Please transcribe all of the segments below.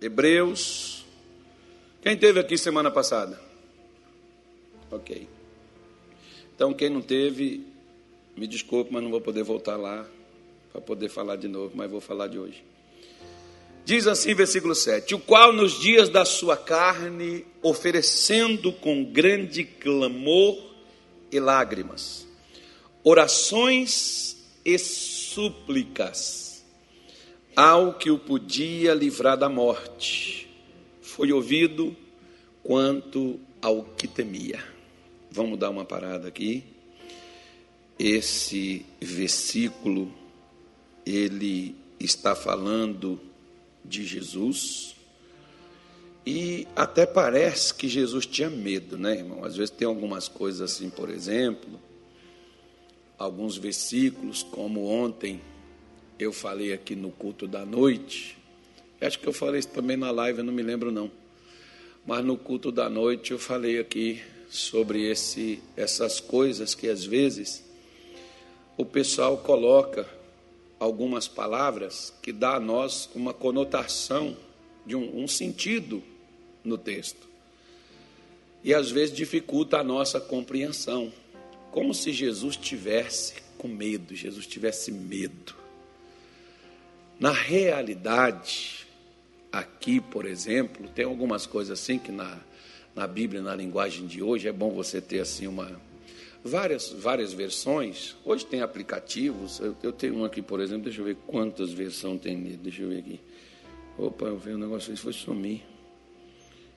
Hebreus. Quem teve aqui semana passada? Ok. Então, quem não teve, me desculpe, mas não vou poder voltar lá para poder falar de novo, mas vou falar de hoje. Diz assim, versículo 7: O qual nos dias da sua carne, oferecendo com grande clamor e lágrimas, orações e súplicas ao que o podia livrar da morte, foi ouvido quanto ao que temia. Vamos dar uma parada aqui. Esse versículo ele está falando de Jesus. E até parece que Jesus tinha medo, né, irmão? Às vezes tem algumas coisas assim, por exemplo, alguns versículos, como ontem eu falei aqui no culto da noite. Acho que eu falei isso também na live, eu não me lembro não. Mas no culto da noite eu falei aqui sobre esse, essas coisas que às vezes o pessoal coloca algumas palavras que dá a nós uma conotação de um, um sentido no texto. E às vezes dificulta a nossa compreensão. Como se Jesus tivesse com medo, Jesus tivesse medo. Na realidade, aqui, por exemplo, tem algumas coisas assim que na, na Bíblia, na linguagem de hoje, é bom você ter assim uma, várias, várias versões. Hoje tem aplicativos. Eu, eu, tenho um aqui, por exemplo, deixa eu ver quantas versões tem nele. Deixa eu ver aqui. Opa, eu vi um negócio, isso foi sumir.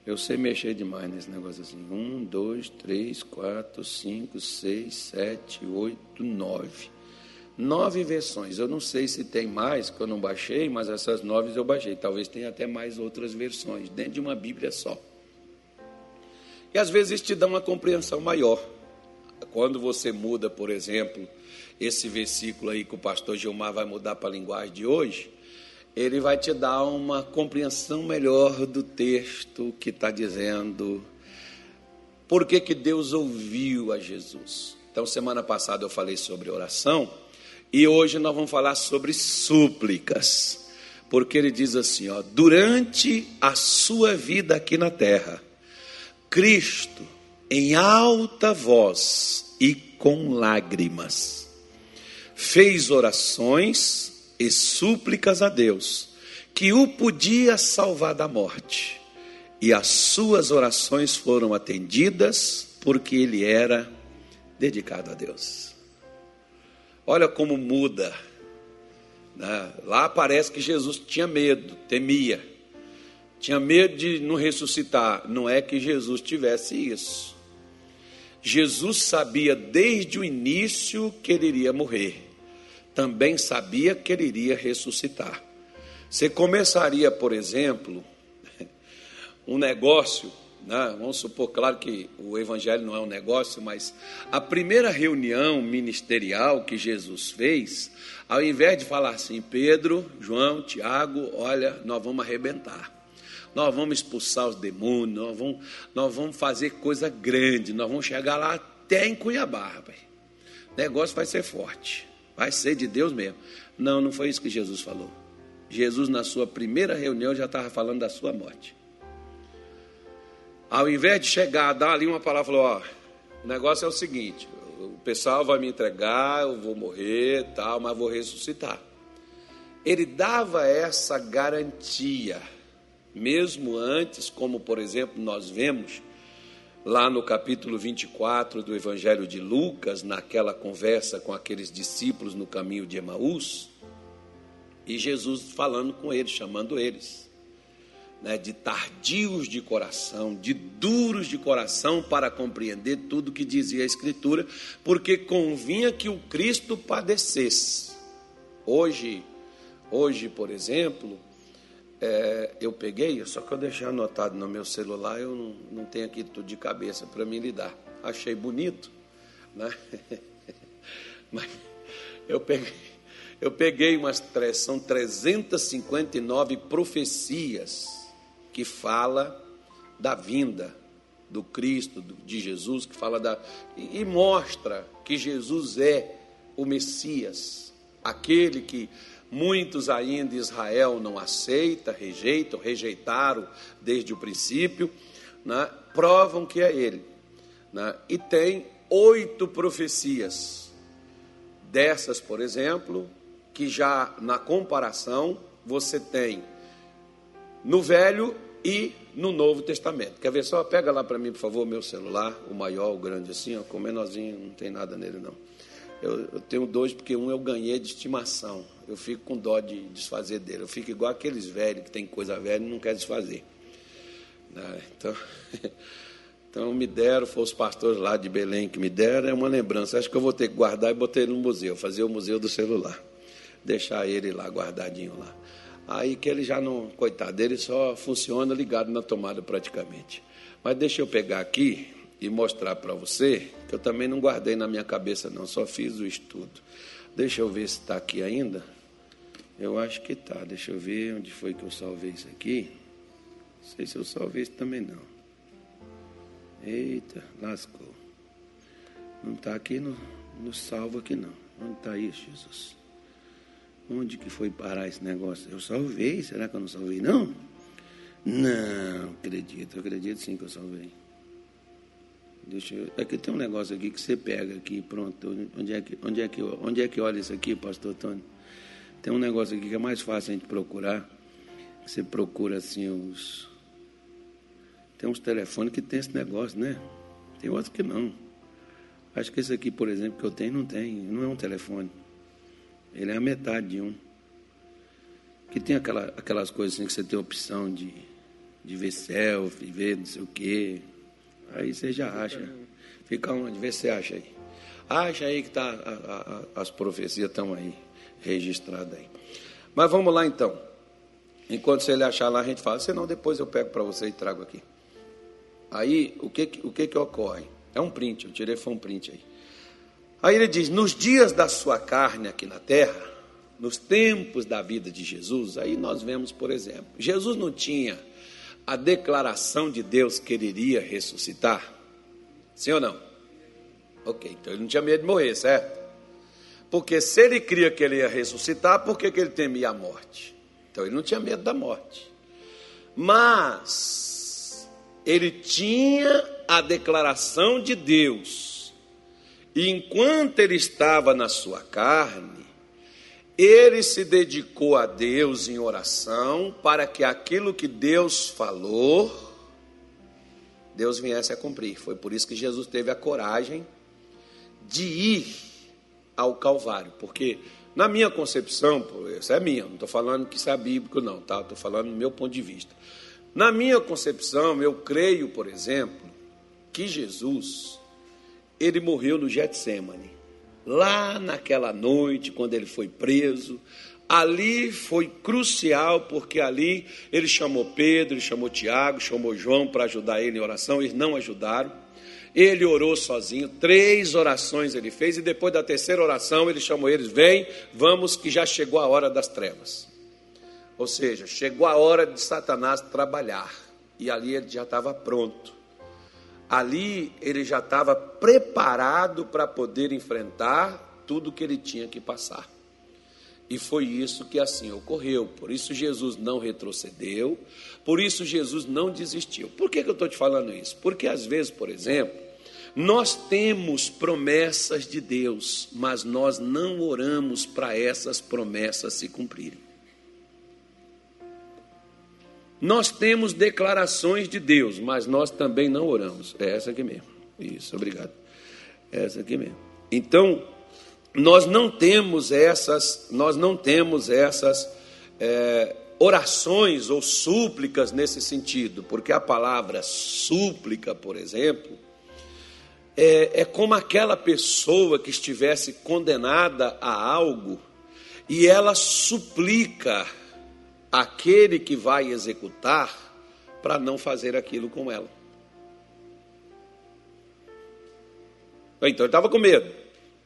Eu sei mexer demais nesse negócio assim. Um, dois, três, quatro, cinco, seis, sete, oito, nove. Nove versões. Eu não sei se tem mais, que eu não baixei, mas essas nove eu baixei. Talvez tenha até mais outras versões, dentro de uma Bíblia só. E às vezes te dá uma compreensão maior. Quando você muda, por exemplo, esse versículo aí que o pastor Gilmar vai mudar para a linguagem de hoje, ele vai te dar uma compreensão melhor do texto que está dizendo por que, que Deus ouviu a Jesus. Então, semana passada eu falei sobre oração e hoje nós vamos falar sobre súplicas, porque ele diz assim: ó, durante a sua vida aqui na terra, Cristo em alta voz e com lágrimas. Fez orações e súplicas a Deus, que o podia salvar da morte. E as suas orações foram atendidas, porque ele era dedicado a Deus. Olha como muda. Né? Lá parece que Jesus tinha medo, temia. Tinha medo de não ressuscitar. Não é que Jesus tivesse isso. Jesus sabia desde o início que ele iria morrer. Também sabia que ele iria ressuscitar. Você começaria, por exemplo, um negócio, né? vamos supor, claro que o evangelho não é um negócio, mas a primeira reunião ministerial que Jesus fez, ao invés de falar assim, Pedro, João, Tiago, olha, nós vamos arrebentar nós vamos expulsar os demônios, nós vamos, nós vamos fazer coisa grande, nós vamos chegar lá até em Cuiabá, rapaz. O negócio vai ser forte, vai ser de Deus mesmo. Não, não foi isso que Jesus falou. Jesus, na sua primeira reunião, já estava falando da sua morte. Ao invés de chegar, dar ali uma palavra, falou: ó, o negócio é o seguinte: o pessoal vai me entregar, eu vou morrer, tal, mas vou ressuscitar. Ele dava essa garantia mesmo antes, como por exemplo nós vemos lá no capítulo 24 do Evangelho de Lucas, naquela conversa com aqueles discípulos no caminho de Emaús, e Jesus falando com eles, chamando eles, né, de tardios de coração, de duros de coração para compreender tudo que dizia a Escritura, porque convinha que o Cristo padecesse. Hoje, hoje, por exemplo, é, eu peguei, só que eu deixei anotado no meu celular, eu não, não tenho aqui tudo de cabeça para me lidar. Achei bonito, né? Mas eu peguei, eu peguei umas, são 359 profecias que fala da vinda do Cristo, de Jesus, que fala da. E, mostra que Jesus é o Messias, aquele que Muitos ainda Israel não aceita, rejeitam, rejeitaram desde o princípio, né? provam que é ele. Né? E tem oito profecias. Dessas, por exemplo, que já na comparação você tem no Velho e no Novo Testamento. Quer ver só? Pega lá para mim, por favor, meu celular, o maior, o grande assim, ó, com o menorzinho, não tem nada nele não. Eu, eu, tenho dois, porque um eu ganhei de estimação. Eu fico com dó de desfazer dele. Eu fico igual aqueles velhos que tem coisa velha e não quer desfazer. Né? Então, então, me deram, foram os pastores lá de Belém que me deram, é uma lembrança. Acho que eu vou ter que guardar e botar ele no museu, fazer o museu do celular. Deixar ele lá guardadinho lá. Aí que ele já não, coitado dele, só funciona ligado na tomada praticamente. Mas deixa eu pegar aqui e mostrar para você, que eu também não guardei na minha cabeça, não, só fiz o estudo. Deixa eu ver se está aqui ainda. Eu acho que está. Deixa eu ver onde foi que eu salvei isso aqui. Não sei se eu salvei isso também não. Eita, lascou. Não está aqui no, no salvo aqui não. Onde está isso, Jesus? Onde que foi parar esse negócio? Eu salvei, será que eu não salvei? Não? Não, acredito, acredito sim que eu salvei. Deixa eu, aqui é tem um negócio aqui que você pega aqui, pronto. Onde é que, onde é que, onde é que olha isso aqui, pastor Tony? Tem um negócio aqui que é mais fácil a gente procurar. Você procura assim os. Tem uns telefones que tem esse negócio, né? Tem outros que não. Acho que esse aqui, por exemplo, que eu tenho, não tem. Não é um telefone. Ele é a metade de um. Que tem aquela, aquelas coisas assim que você tem opção de, de ver selfie, ver não sei o quê. Aí você já acha. Fica onde? Vê se acha aí. Acha aí que tá, as profecias estão aí, registradas aí. Mas vamos lá então. Enquanto você achar lá, a gente fala. Senão depois eu pego para você e trago aqui. Aí, o que, o que que ocorre? É um print, eu tirei foi um print aí. Aí ele diz: nos dias da sua carne aqui na terra, nos tempos da vida de Jesus, aí nós vemos, por exemplo, Jesus não tinha a declaração de Deus que ele iria ressuscitar? Sim ou não? Ok, então ele não tinha medo de morrer, certo? Porque se ele cria que ele ia ressuscitar, por que, que ele temia a morte? Então ele não tinha medo da morte. Mas ele tinha a declaração de Deus. Enquanto ele estava na sua carne, ele se dedicou a Deus em oração para que aquilo que Deus falou, Deus viesse a cumprir. Foi por isso que Jesus teve a coragem de ir ao Calvário, porque na minha concepção, isso é minha, não estou falando que isso é bíblico, não, tá? Estou falando do meu ponto de vista. Na minha concepção, eu creio, por exemplo, que Jesus ele morreu no Getsemane lá naquela noite, quando ele foi preso. Ali foi crucial, porque ali ele chamou Pedro, ele chamou Tiago, chamou João para ajudar ele em oração, eles não ajudaram. Ele orou sozinho, três orações ele fez, e depois da terceira oração ele chamou eles: Vem, vamos, que já chegou a hora das trevas. Ou seja, chegou a hora de Satanás trabalhar, e ali ele já estava pronto ali ele já estava preparado para poder enfrentar tudo que ele tinha que passar. E foi isso que assim ocorreu. Por isso Jesus não retrocedeu, por isso Jesus não desistiu. Por que, que eu estou te falando isso? Porque às vezes, por exemplo, nós temos promessas de Deus, mas nós não oramos para essas promessas se cumprirem. Nós temos declarações de Deus, mas nós também não oramos. É essa aqui mesmo. Isso, obrigado. É essa aqui mesmo. Então, nós não temos essas, nós não temos essas é, orações ou súplicas nesse sentido, porque a palavra súplica, por exemplo, é, é como aquela pessoa que estivesse condenada a algo e ela suplica aquele que vai executar para não fazer aquilo com ela. Então ele estava com medo.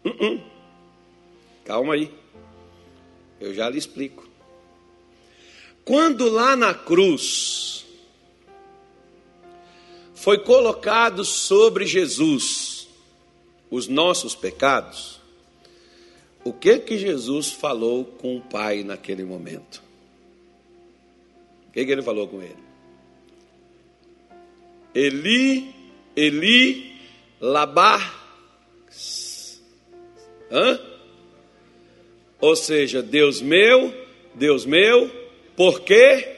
Uh -uh. Calma aí. Eu já lhe explico. Quando lá na cruz foi colocado sobre Jesus os nossos pecados, o que que Jesus falou com o pai naquele momento? Que, que ele falou com ele? Eli, Eli, Labar. Hã? Ou seja, Deus meu, Deus meu, por quê?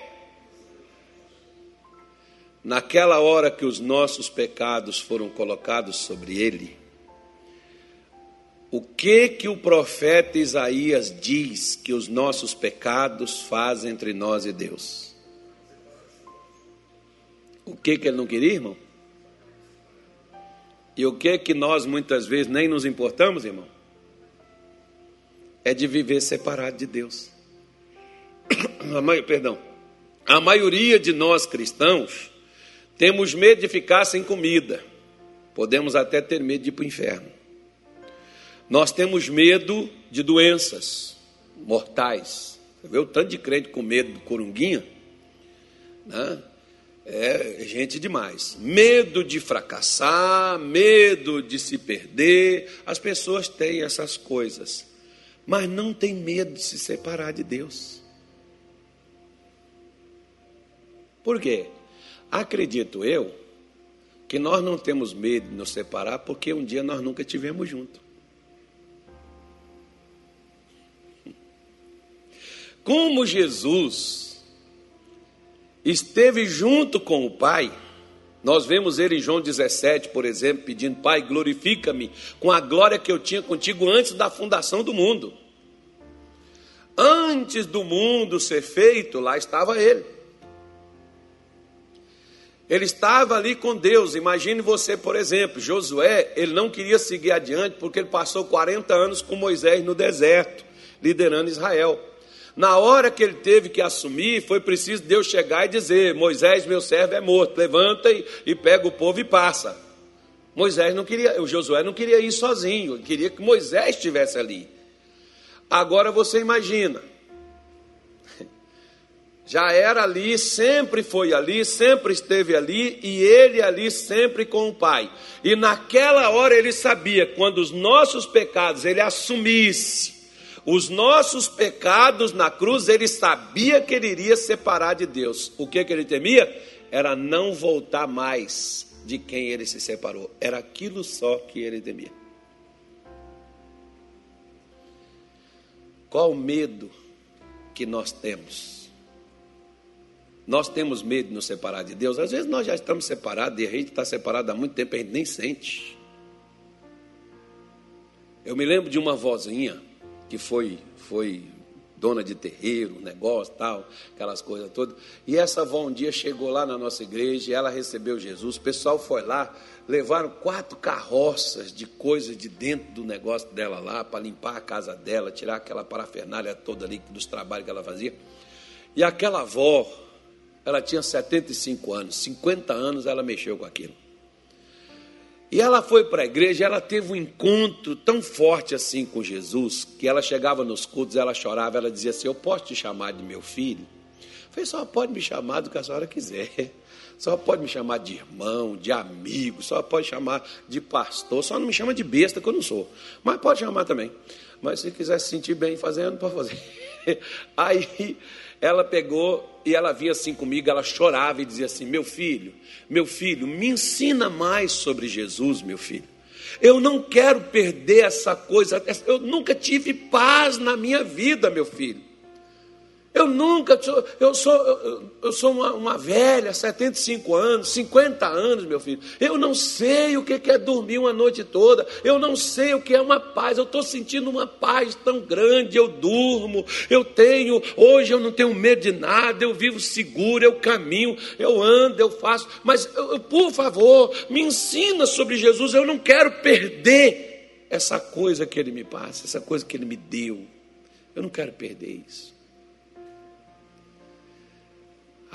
Naquela hora que os nossos pecados foram colocados sobre ele, o que que o profeta Isaías diz que os nossos pecados fazem entre nós e Deus? O que que ele não queria, irmão? E o que que nós muitas vezes nem nos importamos, irmão? É de viver separado de Deus. A, perdão. A maioria de nós cristãos temos medo de ficar sem comida. Podemos até ter medo de ir para o inferno. Nós temos medo de doenças mortais. Você vê o tanto de crente com medo do corunguinha? Né? É gente demais. Medo de fracassar, medo de se perder. As pessoas têm essas coisas, mas não tem medo de se separar de Deus. Por quê? Acredito eu que nós não temos medo de nos separar porque um dia nós nunca tivemos junto. Como Jesus esteve junto com o Pai, nós vemos ele em João 17, por exemplo, pedindo: Pai, glorifica-me com a glória que eu tinha contigo antes da fundação do mundo. Antes do mundo ser feito, lá estava ele. Ele estava ali com Deus. Imagine você, por exemplo, Josué, ele não queria seguir adiante porque ele passou 40 anos com Moisés no deserto, liderando Israel. Na hora que ele teve que assumir, foi preciso Deus chegar e dizer: Moisés, meu servo, é morto, levanta e, e pega o povo e passa. Moisés não queria, o Josué não queria ir sozinho, ele queria que Moisés estivesse ali. Agora você imagina, já era ali, sempre foi ali, sempre esteve ali, e ele ali sempre com o Pai. E naquela hora ele sabia, quando os nossos pecados ele assumisse, os nossos pecados na cruz, ele sabia que ele iria separar de Deus. O que, que ele temia? Era não voltar mais de quem ele se separou. Era aquilo só que ele temia. Qual medo que nós temos? Nós temos medo de nos separar de Deus. Às vezes nós já estamos separados e a gente está separado há muito tempo e a gente nem sente. Eu me lembro de uma vozinha que foi, foi dona de terreiro, negócio, tal, aquelas coisas todas. E essa avó um dia chegou lá na nossa igreja ela recebeu Jesus. O pessoal foi lá, levaram quatro carroças de coisas de dentro do negócio dela lá, para limpar a casa dela, tirar aquela parafernália toda ali dos trabalhos que ela fazia. E aquela avó, ela tinha 75 anos, 50 anos ela mexeu com aquilo. E ela foi para a igreja, ela teve um encontro tão forte assim com Jesus, que ela chegava nos cultos, ela chorava, ela dizia assim: Eu posso te chamar de meu filho? Eu falei: Só pode me chamar do que a senhora quiser. Só pode me chamar de irmão, de amigo, só pode chamar de pastor, só não me chama de besta que eu não sou. Mas pode chamar também. Mas se quiser se sentir bem fazendo, pode fazer. Aí ela pegou e ela vinha assim comigo, ela chorava e dizia assim: Meu filho, meu filho, me ensina mais sobre Jesus, meu filho. Eu não quero perder essa coisa, eu nunca tive paz na minha vida, meu filho. Eu nunca, eu sou, eu sou uma, uma, velha, 75 anos, 50 anos, meu filho. Eu não sei o que é dormir uma noite toda. Eu não sei o que é uma paz. Eu estou sentindo uma paz tão grande. Eu durmo, eu tenho. Hoje eu não tenho medo de nada. Eu vivo seguro, eu caminho, eu ando, eu faço. Mas, eu, por favor, me ensina sobre Jesus. Eu não quero perder essa coisa que Ele me passa, essa coisa que Ele me deu. Eu não quero perder isso.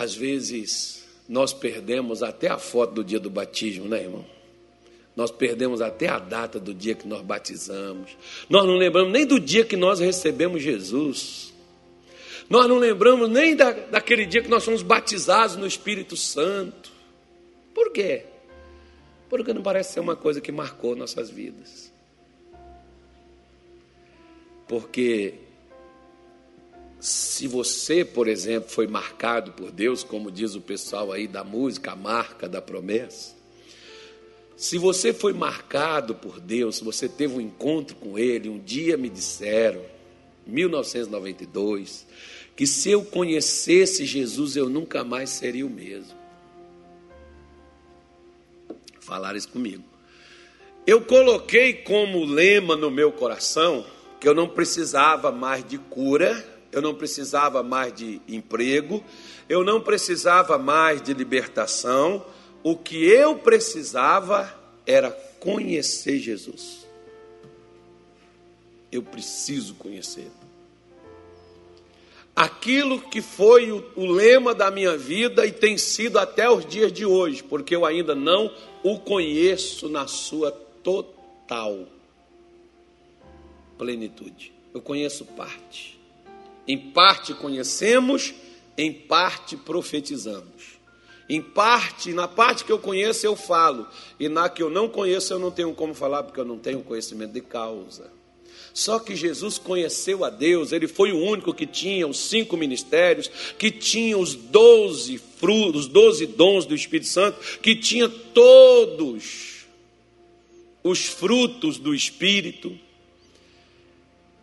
Às vezes, nós perdemos até a foto do dia do batismo, né, irmão? Nós perdemos até a data do dia que nós batizamos. Nós não lembramos nem do dia que nós recebemos Jesus. Nós não lembramos nem da, daquele dia que nós fomos batizados no Espírito Santo. Por quê? Porque não parece ser uma coisa que marcou nossas vidas. Porque se você, por exemplo, foi marcado por Deus, como diz o pessoal aí da música, a marca da promessa, se você foi marcado por Deus, você teve um encontro com Ele, um dia me disseram, 1992, que se eu conhecesse Jesus eu nunca mais seria o mesmo. Falaram isso comigo. Eu coloquei como lema no meu coração que eu não precisava mais de cura, eu não precisava mais de emprego, eu não precisava mais de libertação, o que eu precisava era conhecer Jesus. Eu preciso conhecer. Aquilo que foi o, o, lema da minha vida e tem sido até os dias de hoje, porque eu ainda não o conheço na sua total plenitude. Eu conheço parte. Em parte conhecemos, em parte profetizamos. Em parte, na parte que eu conheço, eu falo, e na que eu não conheço, eu não tenho como falar, porque eu não tenho conhecimento de causa. Só que Jesus conheceu a Deus, ele foi o único que tinha os cinco ministérios, que tinha os doze frutos, os doze dons do Espírito Santo, que tinha todos os frutos do Espírito.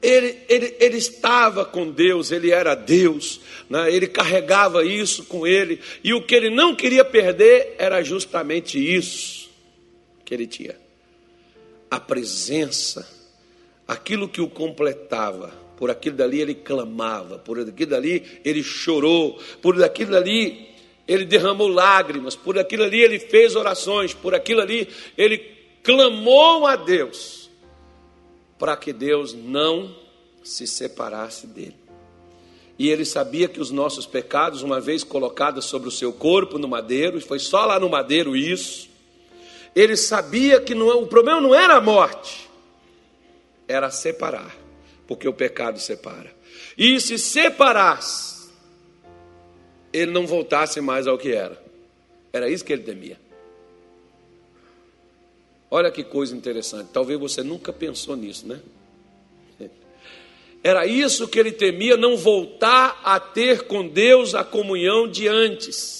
Ele, ele, ele estava com Deus, ele era Deus, né? ele carregava isso com ele, e o que ele não queria perder era justamente isso que ele tinha: a presença, aquilo que o completava. Por aquilo dali ele clamava, por aquilo dali ele chorou, por aquilo dali ele derramou lágrimas, por aquilo ali ele fez orações, por aquilo ali ele clamou a Deus para que Deus não se separasse dele. E ele sabia que os nossos pecados, uma vez colocados sobre o seu corpo no madeiro, e foi só lá no madeiro isso, ele sabia que não, o problema não era a morte, era separar, porque o pecado separa. E se separasse, ele não voltasse mais ao que era. Era isso que ele temia. Olha que coisa interessante. Talvez você nunca pensou nisso, né? Era isso que ele temia, não voltar a ter com Deus a comunhão de antes.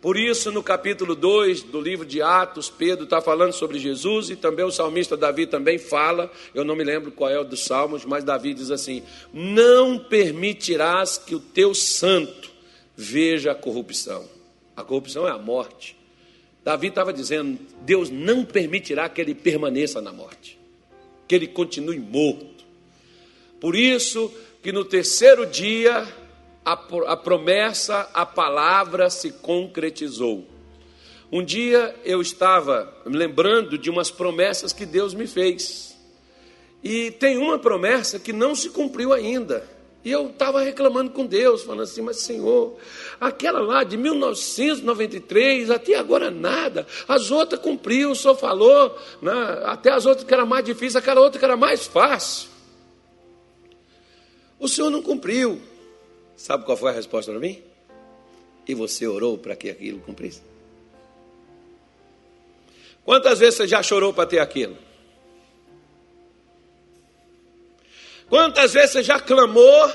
Por isso, no capítulo 2 do livro de Atos, Pedro está falando sobre Jesus e também o salmista Davi também fala, eu não me lembro qual é o dos salmos, mas Davi diz assim: Não permitirás que o teu santo veja a corrupção. A corrupção é a morte. Davi estava dizendo: Deus não permitirá que ele permaneça na morte, que ele continue morto. Por isso que no terceiro dia a, promessa, a palavra se concretizou. Um dia eu estava me lembrando de umas promessas que Deus me fez. E tem uma promessa que não se cumpriu ainda. E eu estava reclamando com Deus, falando assim: Mas Senhor, aquela lá de 1993 até agora nada. As outras cumpriu, o Senhor falou, né? até as outras que era mais difícil, aquela outra que era mais fácil. O Senhor não cumpriu. Sabe qual foi a resposta para mim? E você orou para que aquilo cumprisse? Quantas vezes você já chorou para ter aquilo? Quantas vezes você já clamou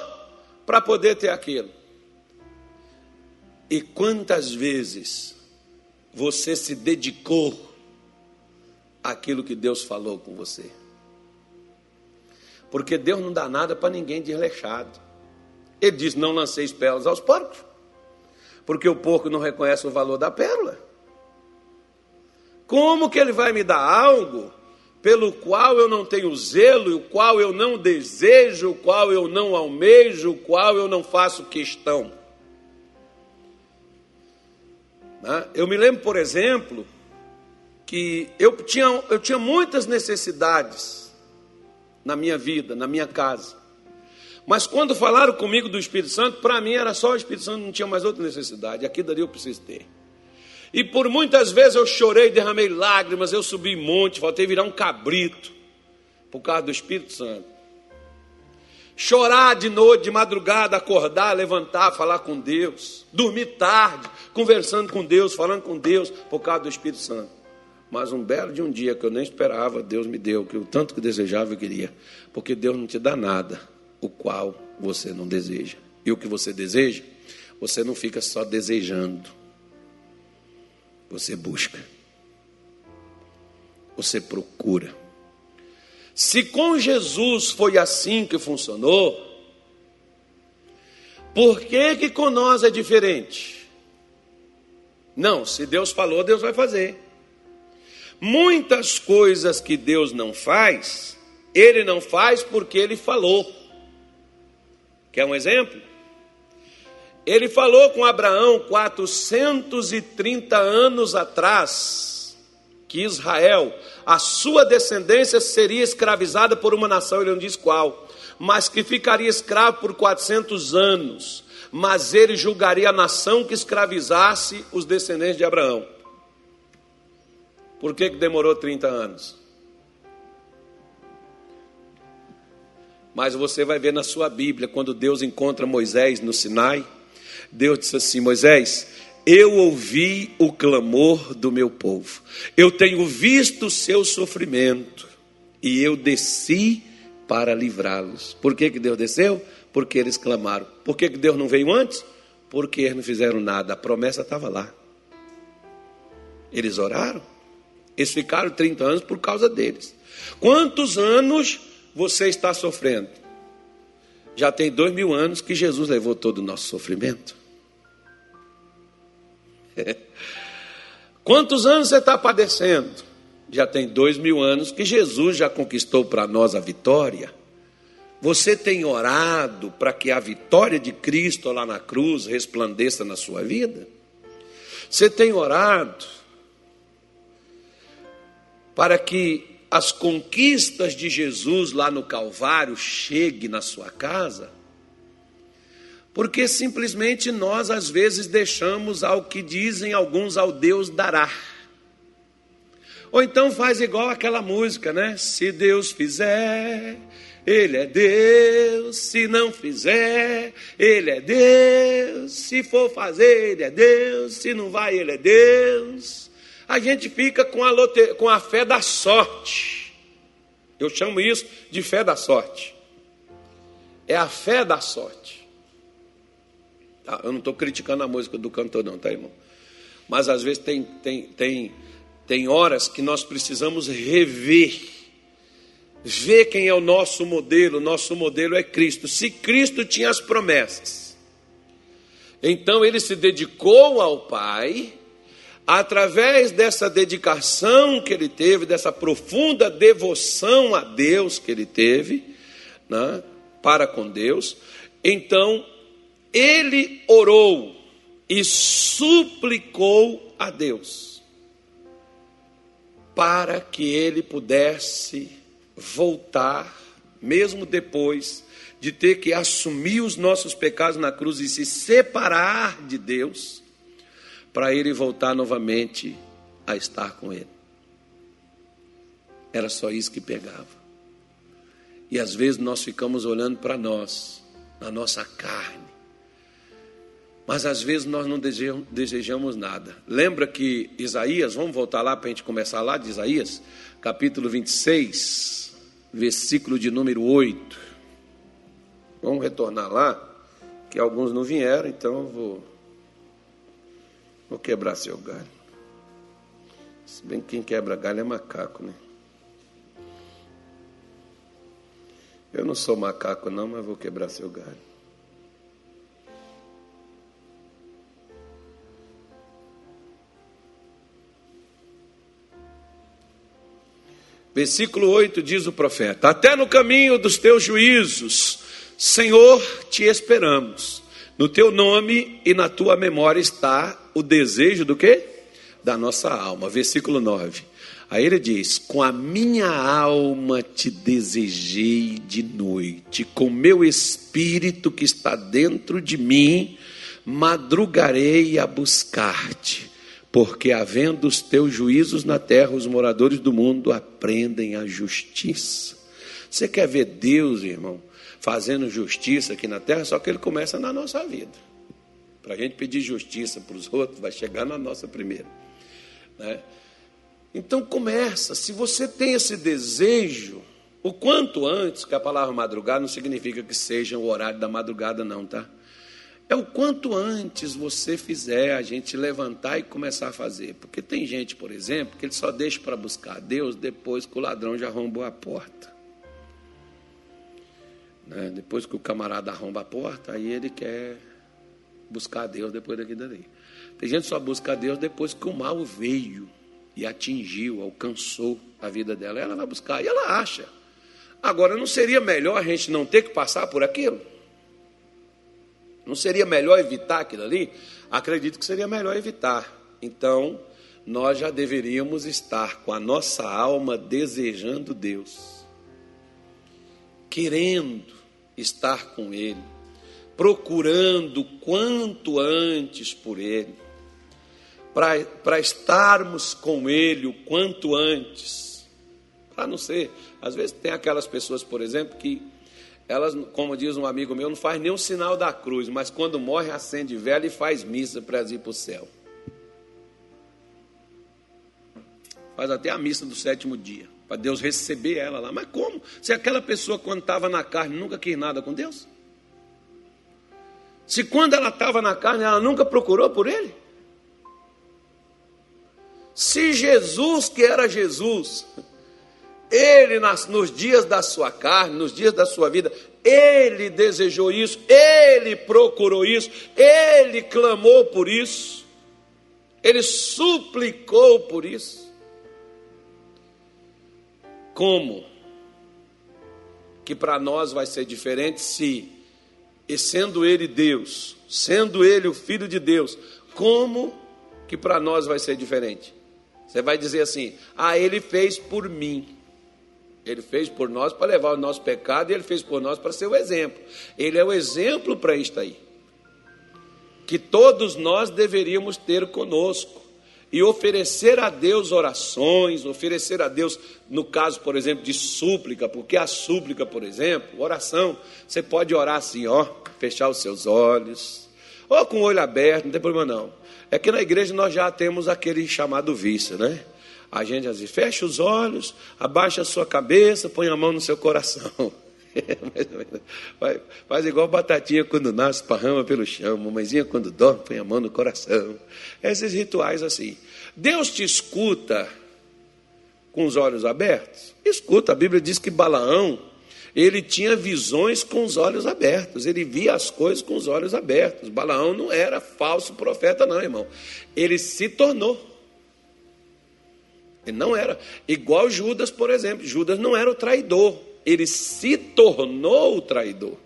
para poder ter aquilo? E quantas vezes você se dedicou àquilo que Deus falou com você? Porque Deus não dá nada para ninguém desleixado. Ele diz: Não lanceis pérolas aos porcos, porque o porco não reconhece o valor da pérola. Como que ele vai me dar algo pelo qual eu não tenho zelo, o qual eu não desejo, o qual eu não almejo, o qual eu não faço questão. Né? Eu me lembro, por exemplo, que eu tinha, eu tinha muitas necessidades na minha vida, na minha casa. Mas quando falaram comigo do Espírito Santo, para mim era só o Espírito Santo, não tinha mais outra necessidade. Aqui dali eu preciso ter. E por muitas vezes eu chorei, derramei lágrimas, eu subi monte, voltei a virar um cabrito, por causa do Espírito Santo. Chorar de noite, de madrugada, acordar, levantar, falar com Deus. Dormir tarde, conversando com Deus, falando com Deus, por causa do Espírito Santo. Mas um belo de um dia que eu nem esperava, Deus me deu, que o tanto que desejava eu queria. Porque Deus não te dá nada, o qual você não deseja. E o que você deseja, você não fica só desejando. Você busca. Você procura. Se com Jesus foi assim que funcionou, por que que com nós é diferente? Não, se Deus falou, Deus vai fazer. Muitas coisas que Deus não faz, Ele não faz porque Ele falou. Quer um exemplo? Ele falou com Abraão 430 anos atrás que Israel, a sua descendência seria escravizada por uma nação, ele não diz qual, mas que ficaria escravo por 400 anos, mas ele julgaria a nação que escravizasse os descendentes de Abraão. Por que, que demorou 30 anos? Mas você vai ver na sua Bíblia, quando Deus encontra Moisés no Sinai, Deus disse assim: Moisés, eu ouvi o clamor do meu povo, eu tenho visto o seu sofrimento, e eu desci para livrá-los. Por que, que Deus desceu? Porque eles clamaram. Por que, que Deus não veio antes? Porque eles não fizeram nada, a promessa estava lá. Eles oraram, eles ficaram 30 anos por causa deles. Quantos anos você está sofrendo? Já tem dois mil anos que Jesus levou todo o nosso sofrimento. Quantos anos você está padecendo? Já tem dois mil anos que Jesus já conquistou para nós a vitória. Você tem orado para que a vitória de Cristo lá na cruz resplandeça na sua vida? Você tem orado para que as conquistas de Jesus lá no Calvário cheguem na sua casa? Porque simplesmente nós às vezes deixamos ao que dizem alguns ao Deus dará. Ou então faz igual aquela música, né? Se Deus fizer, Ele é Deus. Se não fizer, Ele é Deus. Se for fazer, Ele é Deus. Se não vai, Ele é Deus a gente fica com a, lote... com a fé da sorte. Eu chamo isso de fé da sorte. É a fé da sorte. Tá? Eu não estou criticando a música do cantor, não, tá, irmão? Mas às vezes tem, tem, tem, tem horas que nós precisamos rever. Ver quem é o nosso modelo. Nosso modelo é Cristo. Se Cristo tinha as promessas, então ele se dedicou ao Pai através dessa dedicação que ele teve, dessa profunda devoção a Deus que ele teve, né, para com Deus, então ele orou e suplicou a Deus para que ele pudesse voltar, mesmo depois de ter que assumir os nossos pecados na cruz e se separar de Deus para ele voltar novamente a estar com ele. Era só isso que pegava. E às vezes nós ficamos olhando para nós, na nossa carne. Mas às vezes nós não desejamos, nada. Lembra que Isaías, vamos voltar lá para a gente começar lá de Isaías, capítulo 26, versículo de número 8. Vamos retornar lá, que alguns não vieram, então eu vou Vou quebrar seu galho. Se bem que quem quebra galho é macaco, né? Eu não sou macaco, não, mas vou quebrar seu galho. Versículo 8 diz o profeta: Até no caminho dos teus juízos, Senhor, te esperamos. No teu nome e na tua memória está o desejo do quê? Da nossa alma. Versículo 9. Aí ele diz: Com a minha alma te desejei de noite, com meu espírito que está dentro de mim, madrugarei a buscar-te, porque havendo os teus juízos na terra, os moradores do mundo aprendem a justiça. Você quer ver Deus, irmão, fazendo justiça aqui na terra? Só que ele começa na nossa vida. Para a gente pedir justiça para os outros, vai chegar na nossa primeira. Né? Então começa, se você tem esse desejo, o quanto antes, que a palavra madrugada não significa que seja o horário da madrugada, não, tá? É o quanto antes você fizer a gente levantar e começar a fazer. Porque tem gente, por exemplo, que ele só deixa para buscar Deus depois que o ladrão já arrombou a porta. Né? Depois que o camarada arromba a porta, aí ele quer buscar Deus depois daqui dali. Tem gente que só busca Deus depois que o mal veio e atingiu, alcançou a vida dela. Ela vai buscar e ela acha. Agora, não seria melhor a gente não ter que passar por aquilo? Não seria melhor evitar aquilo ali? Acredito que seria melhor evitar. Então, nós já deveríamos estar com a nossa alma desejando Deus, querendo estar com Ele, procurando quanto antes por Ele, para estarmos com Ele o quanto antes para não ser. Às vezes tem aquelas pessoas, por exemplo, que elas, como diz um amigo meu, não faz nenhum sinal da cruz, mas quando morre acende vela e faz missa para ir para o céu. Faz até a missa do sétimo dia, para Deus receber ela lá. Mas como? Se aquela pessoa, quando estava na carne, nunca quis nada com Deus? Se quando ela estava na carne, ela nunca procurou por Ele? Se Jesus, que era Jesus, ele, nas, nos dias da sua carne, nos dias da sua vida, ele desejou isso, ele procurou isso, ele clamou por isso, ele suplicou por isso. Como que para nós vai ser diferente se, e sendo ele Deus, sendo ele o Filho de Deus, como que para nós vai ser diferente? Você vai dizer assim: ah, ele fez por mim. Ele fez por nós para levar o nosso pecado e ele fez por nós para ser o exemplo. Ele é o exemplo para isto aí. Que todos nós deveríamos ter conosco e oferecer a Deus orações, oferecer a Deus, no caso, por exemplo, de súplica, porque a súplica, por exemplo, oração, você pode orar assim, ó, fechar os seus olhos, ou com o olho aberto, não tem problema não. É que na igreja nós já temos aquele chamado vício, né? A gente às vezes fecha os olhos, abaixa a sua cabeça, põe a mão no seu coração. Faz igual batatinha quando nasce, parrama pelo chão, mamãezinha quando dorme, põe a mão no coração. Esses rituais assim. Deus te escuta com os olhos abertos? Escuta, a Bíblia diz que Balaão, ele tinha visões com os olhos abertos, ele via as coisas com os olhos abertos. Balaão não era falso profeta, não, irmão. Ele se tornou. Ele não era. Igual Judas, por exemplo. Judas não era o traidor. Ele se tornou o traidor.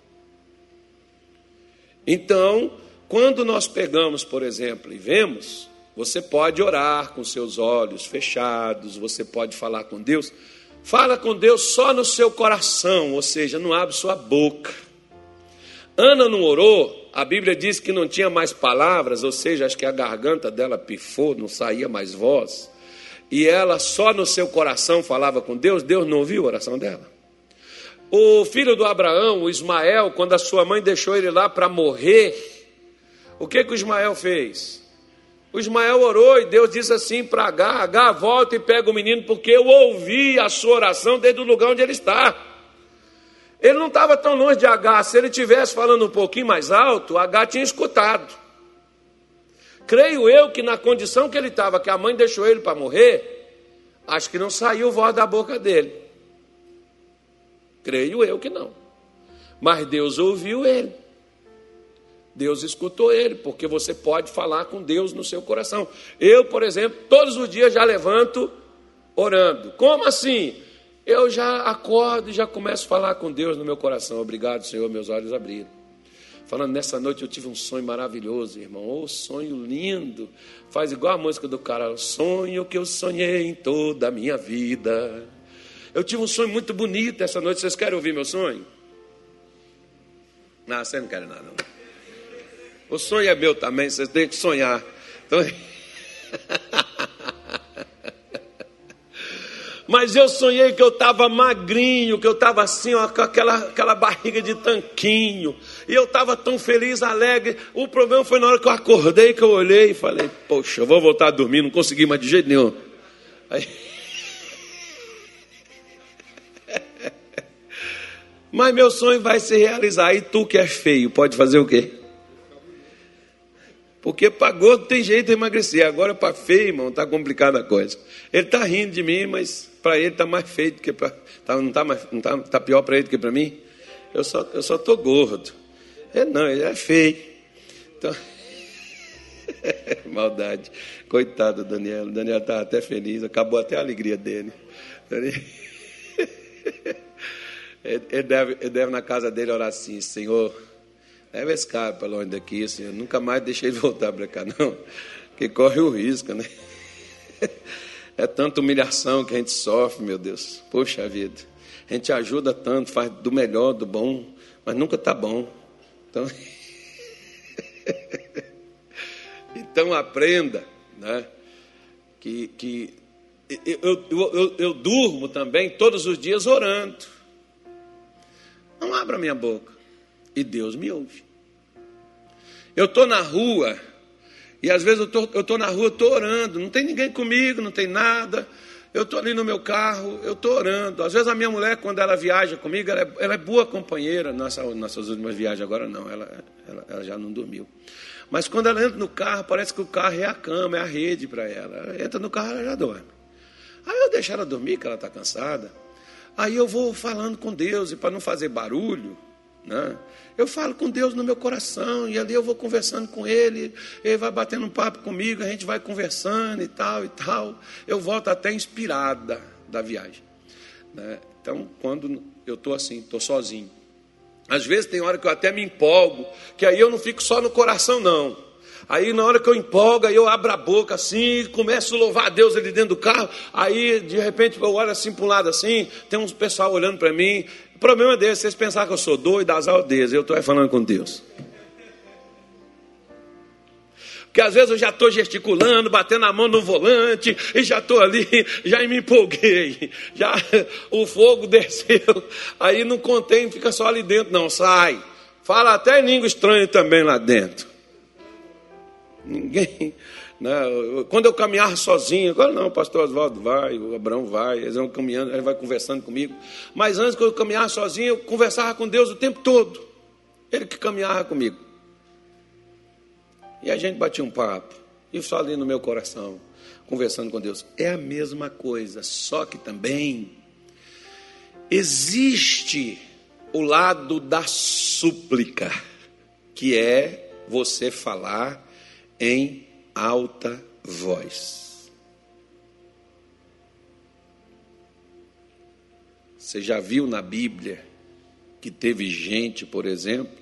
Então, quando nós pegamos, por exemplo, e vemos, você pode orar com seus olhos fechados, você pode falar com Deus. Fala com Deus só no seu coração, ou seja, não abre sua boca. Ana não orou, a Bíblia diz que não tinha mais palavras, ou seja, acho que a garganta dela pifou, não saía mais voz e ela só no seu coração falava com Deus, Deus não ouviu a oração dela. O filho do Abraão, o Ismael, quando a sua mãe deixou ele lá para morrer, o que, que o Ismael fez? O Ismael orou e Deus disse assim para H: H, volta e pega o menino, porque eu ouvi a sua oração desde o lugar onde ele está. Ele não estava tão longe de H, se ele tivesse falando um pouquinho mais alto, H tinha escutado. Creio eu que na condição que ele estava, que a mãe deixou ele para morrer, acho que não saiu voz da boca dele. Creio eu que não. Mas Deus ouviu ele. Deus escutou ele, porque você pode falar com Deus no seu coração. Eu, por exemplo, todos os dias já levanto orando. Como assim? Eu já acordo e já começo a falar com Deus no meu coração. Obrigado, Senhor, meus olhos abriram. Falando nessa noite eu tive um sonho maravilhoso, irmão. Oh, sonho lindo. Faz igual a música do cara. Sonho que eu sonhei em toda a minha vida. Eu tive um sonho muito bonito essa noite. Vocês querem ouvir meu sonho? Não, você não quer nada, não. O sonho é meu também, vocês têm que sonhar. Então... Mas eu sonhei que eu estava magrinho, que eu estava assim, ó, com aquela, aquela barriga de tanquinho. E eu estava tão feliz, alegre. O problema foi na hora que eu acordei, que eu olhei e falei, poxa, eu vou voltar a dormir, não consegui mais de jeito nenhum. Aí... Mas meu sonho vai se realizar. E tu que é feio, pode fazer o quê? Porque para gordo tem jeito de emagrecer. Agora para feio, irmão, está complicada a coisa. Ele está rindo de mim, mas para ele está mais feio do que para. Tá, não está tá, tá pior para ele do que para mim? Eu só estou eu só tô gordo. Ele não, ele é feio. Então. Maldade. Coitado do Daniel. O Daniel está até feliz, acabou até a alegria dele. Ele deve, ele deve na casa dele orar assim, Senhor, leva esse cara para longe daqui, Senhor. Nunca mais deixei ele voltar para cá, não. Que corre o risco, né? É tanta humilhação que a gente sofre, meu Deus. Poxa vida. A gente ajuda tanto, faz do melhor, do bom, mas nunca está bom. Então. Então aprenda, né? Que, que eu, eu, eu, eu durmo também todos os dias orando. Não abra minha boca. E Deus me ouve. Eu estou na rua, e às vezes eu tô, estou tô na rua, estou orando, não tem ninguém comigo, não tem nada. Eu estou ali no meu carro, eu estou orando. Às vezes a minha mulher, quando ela viaja comigo, ela é, ela é boa companheira. Nossa, nossas últimas viagens agora não, ela, ela, ela já não dormiu. Mas quando ela entra no carro, parece que o carro é a cama, é a rede para ela. Ela entra no carro, ela já dorme. Aí eu deixo ela dormir, que ela está cansada. Aí eu vou falando com Deus, e para não fazer barulho, né? Eu falo com Deus no meu coração, e ali eu vou conversando com Ele, Ele vai batendo um papo comigo, a gente vai conversando e tal e tal. Eu volto até inspirada da viagem. Né? Então, quando eu estou assim, estou sozinho, às vezes tem hora que eu até me empolgo, que aí eu não fico só no coração, não. Aí na hora que eu empolgo, eu abro a boca assim, começo a louvar a Deus ali dentro do carro. Aí de repente eu olho assim para um lado assim, tem uns pessoal olhando para mim. O problema é desse, vocês pensarem que eu sou doido, das aldeias, eu estou falando com Deus. Porque às vezes eu já estou gesticulando, batendo a mão no volante, e já estou ali, já me empolguei, já o fogo desceu, aí não contém, fica só ali dentro, não, sai. Fala até língua estranha também lá dentro. Ninguém. Né? Quando eu caminhar sozinho, agora não, o pastor Oswaldo vai, o Abraão vai, eles vão caminhando, ele vai conversando comigo. Mas antes, quando eu caminhar sozinho, eu conversava com Deus o tempo todo. Ele que caminhava comigo. E a gente batia um papo. E só ali no meu coração, conversando com Deus. É a mesma coisa, só que também existe o lado da súplica, que é você falar em alta voz. Você já viu na Bíblia que teve gente, por exemplo,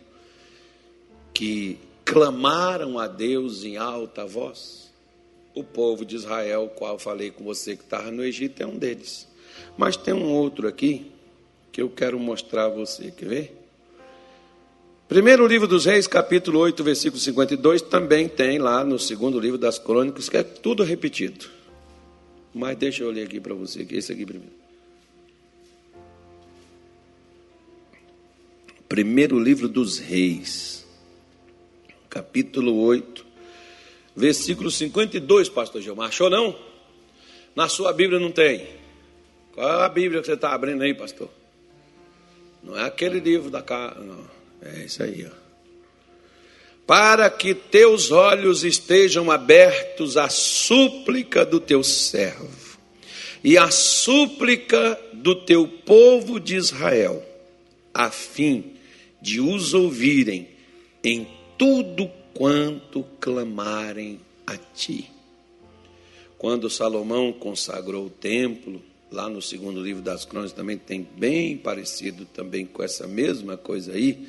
que clamaram a Deus em alta voz. O povo de Israel, qual falei com você que estava no Egito, é um deles. Mas tem um outro aqui que eu quero mostrar a você. Quer ver? Primeiro livro dos Reis, capítulo 8, versículo 52, também tem lá no segundo livro das Crônicas, que é tudo repetido. Mas deixa eu ler aqui para você, esse aqui primeiro. Primeiro livro dos Reis capítulo 8, versículo 52, pastor Gilmar. Achou não? Na sua Bíblia não tem. Qual é a Bíblia que você está abrindo aí, pastor? Não é aquele livro da casa, não. É isso aí, ó. Para que teus olhos estejam abertos à súplica do teu servo e à súplica do teu povo de Israel, a fim de os ouvirem em tudo quanto clamarem a ti. Quando Salomão consagrou o templo, lá no segundo livro das Crônicas também tem bem parecido também com essa mesma coisa aí,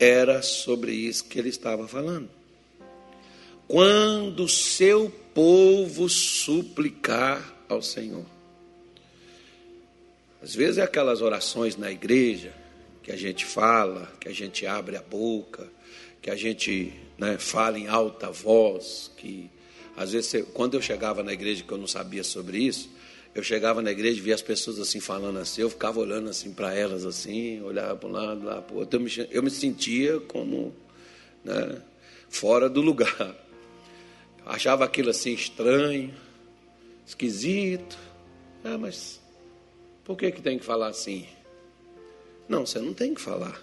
era sobre isso que ele estava falando. Quando seu povo suplicar ao Senhor. Às vezes é aquelas orações na igreja que a gente fala, que a gente abre a boca, que a gente né, fala em alta voz, que às vezes quando eu chegava na igreja que eu não sabia sobre isso, eu chegava na igreja e via as pessoas assim falando assim, eu ficava olhando assim para elas assim, olhava para um lado, lá para o outro, eu me, eu me sentia como né, fora do lugar. Achava aquilo assim estranho, esquisito, Ah, mas por que, que tem que falar assim? Não, você não tem que falar.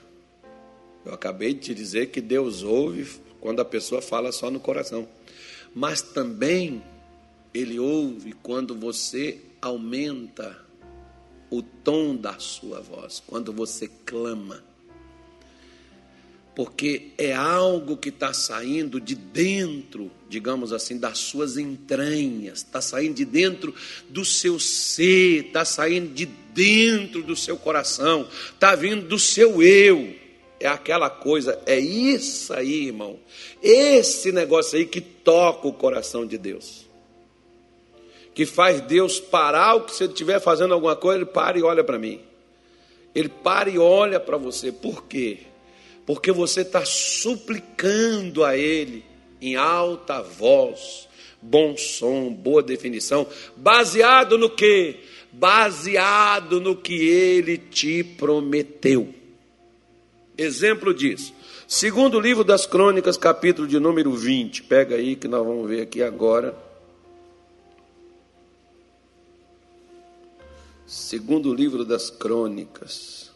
Eu acabei de te dizer que Deus ouve quando a pessoa fala só no coração. Mas também Ele ouve quando você aumenta o tom da sua voz, quando você clama porque é algo que está saindo de dentro, digamos assim, das suas entranhas, está saindo de dentro do seu ser, está saindo de dentro do seu coração, está vindo do seu eu. É aquela coisa, é isso aí, irmão, esse negócio aí que toca o coração de Deus. Que faz Deus parar o que você estiver fazendo alguma coisa, ele para e olha para mim. Ele para e olha para você. Por quê? porque você está suplicando a Ele em alta voz, bom som, boa definição, baseado no que? Baseado no que Ele te prometeu. Exemplo disso. Segundo livro das Crônicas, capítulo de número 20. Pega aí que nós vamos ver aqui agora. Segundo livro das Crônicas.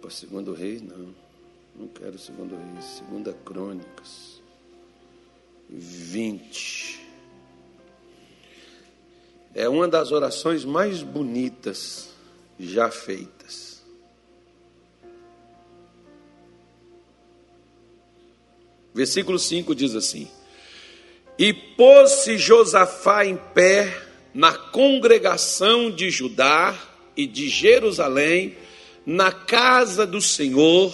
Para segundo reis, não. Não quero segundo reis. Segunda crônicas. 20. É uma das orações mais bonitas já feitas. Versículo 5 diz assim: E pôs-se Josafá em pé na congregação de Judá e de Jerusalém na casa do Senhor,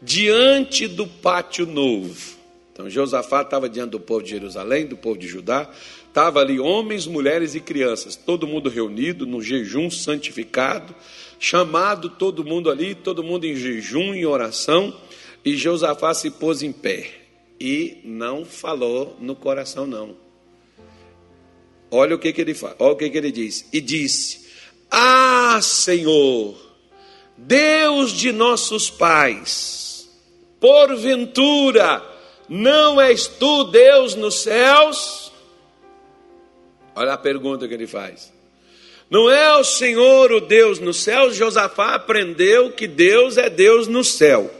diante do pátio novo. Então Josafá estava diante do povo de Jerusalém, do povo de Judá, estava ali homens, mulheres e crianças, todo mundo reunido no jejum santificado, chamado todo mundo ali, todo mundo em jejum e oração, e Josafá se pôs em pé e não falou no coração não. Olha o que, que ele faz, olha o que, que ele diz. E disse: Ah, Senhor, Deus de nossos pais, porventura não és tu Deus nos céus? Olha a pergunta que ele faz. Não é o Senhor o Deus nos céus? Josafá aprendeu que Deus é Deus no céu.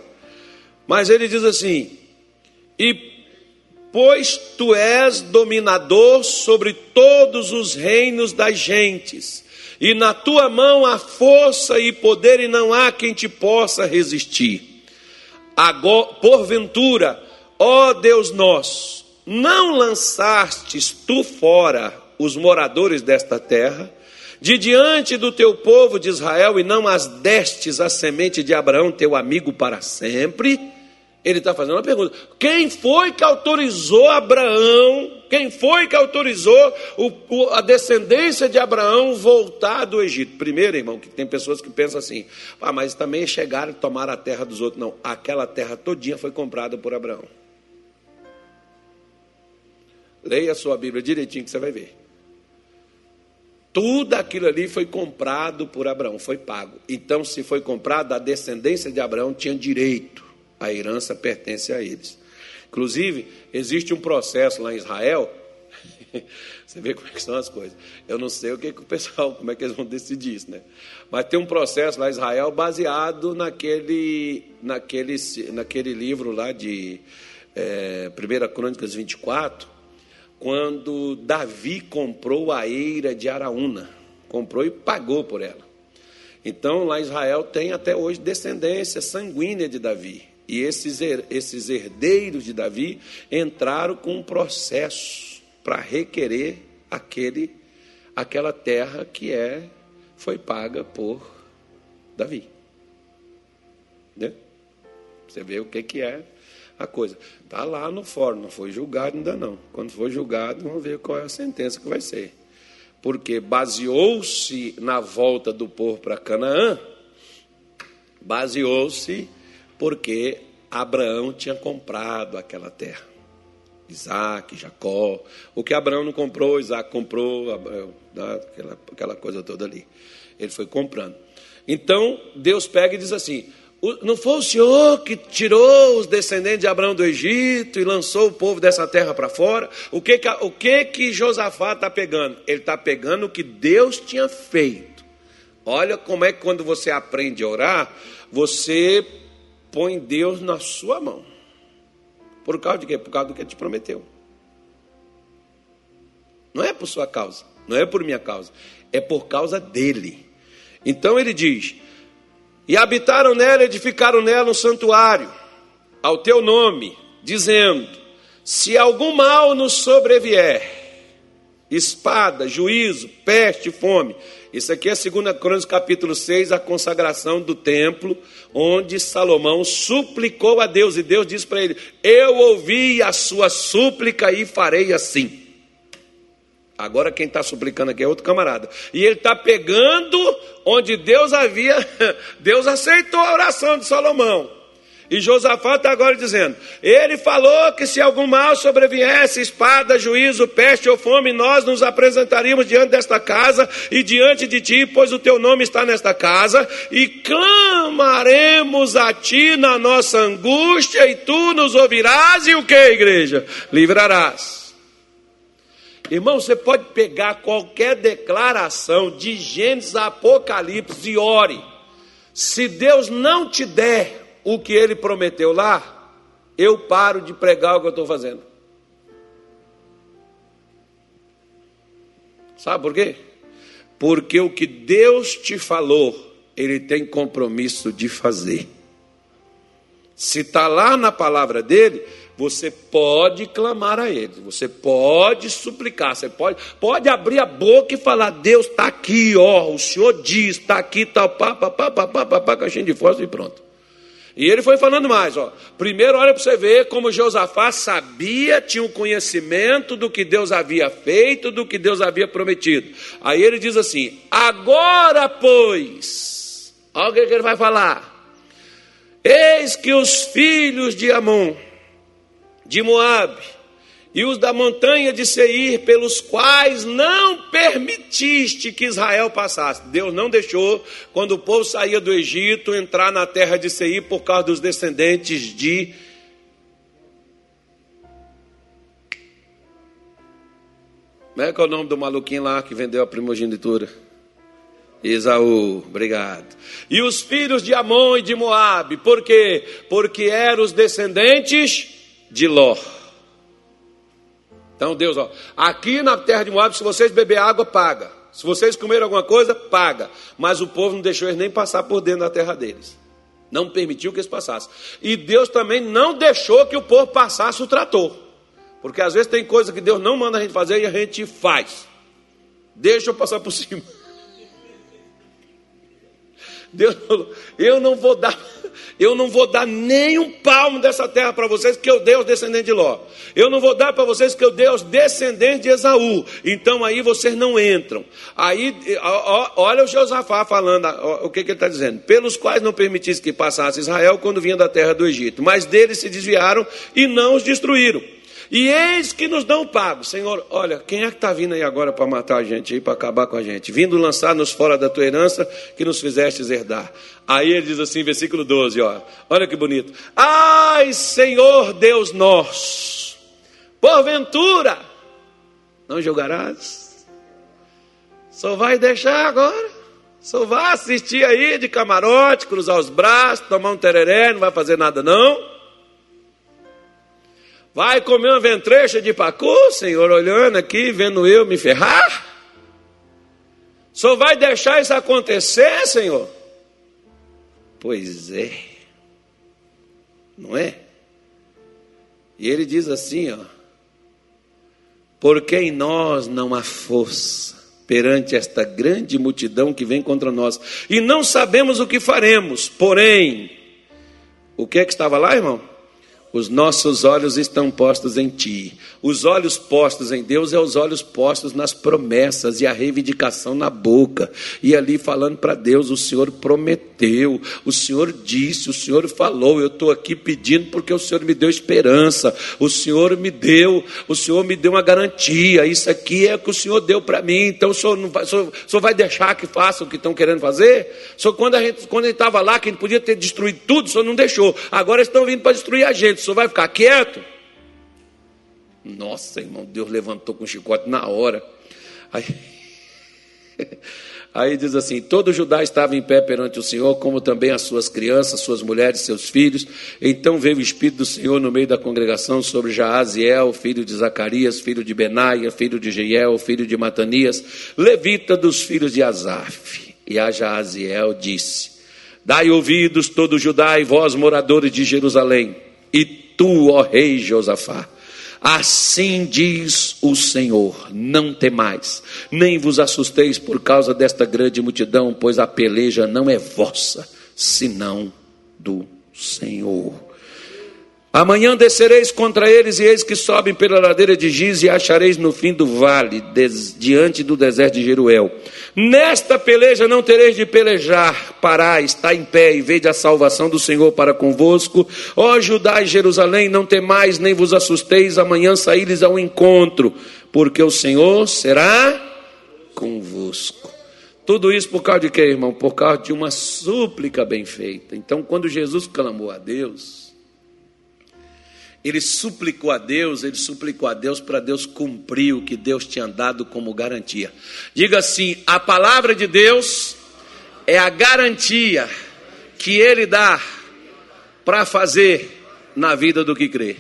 Mas ele diz assim: E pois tu és dominador sobre todos os reinos das gentes, e na tua mão há força e poder, e não há quem te possa resistir. Agora, porventura, ó Deus nosso, não lançastes tu fora os moradores desta terra, de diante do teu povo de Israel, e não as destes a semente de Abraão, teu amigo, para sempre? Ele está fazendo uma pergunta: quem foi que autorizou Abraão? Quem foi que autorizou o, o, a descendência de Abraão voltar do Egito? Primeiro, irmão, que tem pessoas que pensam assim: ah, mas também chegaram e tomaram a terra dos outros. Não, aquela terra todinha foi comprada por Abraão. Leia a sua Bíblia direitinho que você vai ver. Tudo aquilo ali foi comprado por Abraão, foi pago. Então, se foi comprado, a descendência de Abraão tinha direito a herança pertence a eles. Inclusive, existe um processo lá em Israel. Você vê como é que são as coisas. Eu não sei o que, que o pessoal, como é que eles vão decidir isso, né? Mas tem um processo lá em Israel baseado naquele, naquele, naquele livro lá de é, 1 Crônicas 24, quando Davi comprou a eira de Araúna. Comprou e pagou por ela. Então, lá em Israel tem até hoje descendência sanguínea de Davi. E esses, esses herdeiros de Davi entraram com um processo para requerer aquele, aquela terra que é, foi paga por Davi. Né? Você vê o que, que é a coisa. Está lá no fórum, não foi julgado ainda não. Quando for julgado, vamos ver qual é a sentença que vai ser. Porque baseou-se na volta do povo para Canaã, baseou-se porque Abraão tinha comprado aquela terra. Isaac, Jacó. O que Abraão não comprou, Isaac comprou, aquela, aquela coisa toda ali. Ele foi comprando. Então, Deus pega e diz assim: não foi o Senhor que tirou os descendentes de Abraão do Egito e lançou o povo dessa terra para fora? O que que, o que que Josafá está pegando? Ele está pegando o que Deus tinha feito. Olha como é que quando você aprende a orar, você põe Deus na sua mão. Por causa de quê? Por causa do que ele te prometeu. Não é por sua causa, não é por minha causa, é por causa dele. Então ele diz: E habitaram nela, edificaram nela um santuário, ao teu nome, dizendo: Se algum mal nos sobrevier, espada, juízo, peste, fome. Isso aqui é 2 Crônicas capítulo 6, a consagração do templo, onde Salomão suplicou a Deus, e Deus disse para ele: Eu ouvi a sua súplica e farei assim. Agora quem está suplicando aqui é outro camarada. E ele está pegando onde Deus havia, Deus aceitou a oração de Salomão. E Josafá está agora dizendo: Ele falou que se algum mal sobreviesse, espada, juízo, peste ou fome, nós nos apresentaríamos diante desta casa e diante de ti, pois o teu nome está nesta casa, e clamaremos a ti na nossa angústia, e tu nos ouvirás, e o que, igreja? Livrarás. Irmão, você pode pegar qualquer declaração de Gênesis a Apocalipse e ore. Se Deus não te der o que ele prometeu lá, eu paro de pregar o que eu estou fazendo. Sabe por quê? Porque o que Deus te falou, Ele tem compromisso de fazer. Se está lá na palavra dele, você pode clamar a Ele, você pode suplicar, você pode, pode abrir a boca e falar: Deus está aqui, ó, o Senhor diz, está aqui, tal, pá, pá, pá, pá, pá, pá, pá, caixinha de fósforo e pronto. E ele foi falando mais, ó. Primeiro, olha para você ver como Josafá sabia, tinha o um conhecimento do que Deus havia feito, do que Deus havia prometido. Aí ele diz assim: Agora, pois, olha o que ele vai falar. Eis que os filhos de Amon de Moabe e os da montanha de Seir, pelos quais não permitiste que Israel passasse. Deus não deixou, quando o povo saía do Egito, entrar na terra de Seir por causa dos descendentes de Como é que é o nome do maluquinho lá que vendeu a primogenitura? Esaú, obrigado. E os filhos de Amon e de Moabe, por quê? Porque eram os descendentes de Ló. Então Deus, ó, aqui na terra de Moab, se vocês beber água, paga. Se vocês comerem alguma coisa, paga. Mas o povo não deixou eles nem passar por dentro da terra deles. Não permitiu que eles passassem. E Deus também não deixou que o povo passasse o trator. Porque às vezes tem coisa que Deus não manda a gente fazer e a gente faz. Deixa eu passar por cima. Deus falou, eu não vou dar eu não vou dar nem um palmo dessa terra para vocês, que eu dei aos descendentes de Ló. Eu não vou dar para vocês, que eu dei aos descendentes de Esaú. Então aí vocês não entram. Aí, olha o Josafá falando, o que, que ele está dizendo? Pelos quais não permitisse que passasse Israel quando vinha da terra do Egito. Mas deles se desviaram e não os destruíram. E eis que nos dão pago. Senhor, olha, quem é que está vindo aí agora para matar a gente, aí para acabar com a gente? Vindo lançar-nos fora da tua herança que nos fizeste herdar. Aí ele diz assim, versículo 12, ó. Olha que bonito. Ai, Senhor Deus nosso, porventura não jogarás? Só vai deixar agora? Só vai assistir aí de camarote, cruzar os braços, tomar um tereré, não vai fazer nada não? Vai comer uma ventrecha de pacu, Senhor, olhando aqui, vendo eu me ferrar? Só vai deixar isso acontecer, Senhor? Pois é. Não é? E ele diz assim, ó: Porque em nós não há força perante esta grande multidão que vem contra nós, e não sabemos o que faremos. Porém, o que é que estava lá, irmão? Os nossos olhos estão postos em ti. Os olhos postos em Deus é os olhos postos nas promessas e a reivindicação na boca. E ali falando para Deus, o Senhor prometeu, o Senhor disse, o Senhor falou. Eu estou aqui pedindo porque o Senhor me deu esperança. O Senhor me deu, o Senhor me deu uma garantia. Isso aqui é o que o Senhor deu para mim. Então o Senhor, não vai, o senhor, o senhor vai deixar que façam o que estão querendo fazer? O senhor, quando a gente quando estava lá, que gente podia ter destruído tudo, o Senhor não deixou. Agora estão vindo para destruir a gente. O Senhor vai ficar quieto? Nossa, irmão, Deus levantou com o chicote na hora. Aí, aí diz assim: todo Judá estava em pé perante o Senhor, como também as suas crianças, suas mulheres, seus filhos. Então veio o Espírito do Senhor no meio da congregação sobre Jaaziel, filho de Zacarias, filho de Benaia, filho de Jeiel, filho de Matanias, levita dos filhos de Asaf. E a Jaaziel disse: Dai ouvidos, todo Judá e vós, moradores de Jerusalém, e tu, ó rei Josafá. Assim diz o Senhor: não temais, nem vos assusteis por causa desta grande multidão, pois a peleja não é vossa, senão do Senhor. Amanhã descereis contra eles, e eis que sobem pela ladeira de Giz, e achareis no fim do vale, des, diante do deserto de Jeruel. Nesta peleja não tereis de pelejar, parai, está em pé, e vede a salvação do Senhor para convosco. Ó Judá e Jerusalém, não temais, nem vos assusteis, amanhã saíres ao encontro, porque o Senhor será convosco. Tudo isso por causa de quê, irmão? Por causa de uma súplica bem feita. Então, quando Jesus clamou a Deus, ele suplicou a Deus, ele suplicou a Deus para Deus cumprir o que Deus tinha dado como garantia. Diga assim: a palavra de Deus é a garantia que ele dá para fazer na vida do que crê.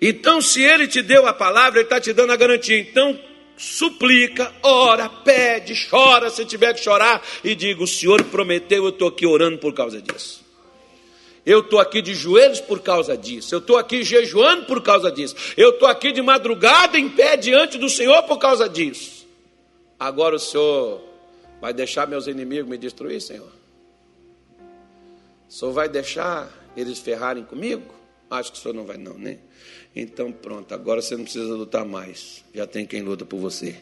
Então, se ele te deu a palavra, ele está te dando a garantia. Então, suplica, ora, pede, chora se tiver que chorar e diga: o Senhor prometeu, eu estou aqui orando por causa disso. Eu estou aqui de joelhos por causa disso. Eu estou aqui jejuando por causa disso. Eu estou aqui de madrugada em pé diante do Senhor por causa disso. Agora o Senhor vai deixar meus inimigos me destruir, Senhor? O Senhor vai deixar eles ferrarem comigo? Acho que o Senhor não vai, não, né? Então pronto, agora você não precisa lutar mais. Já tem quem luta por você.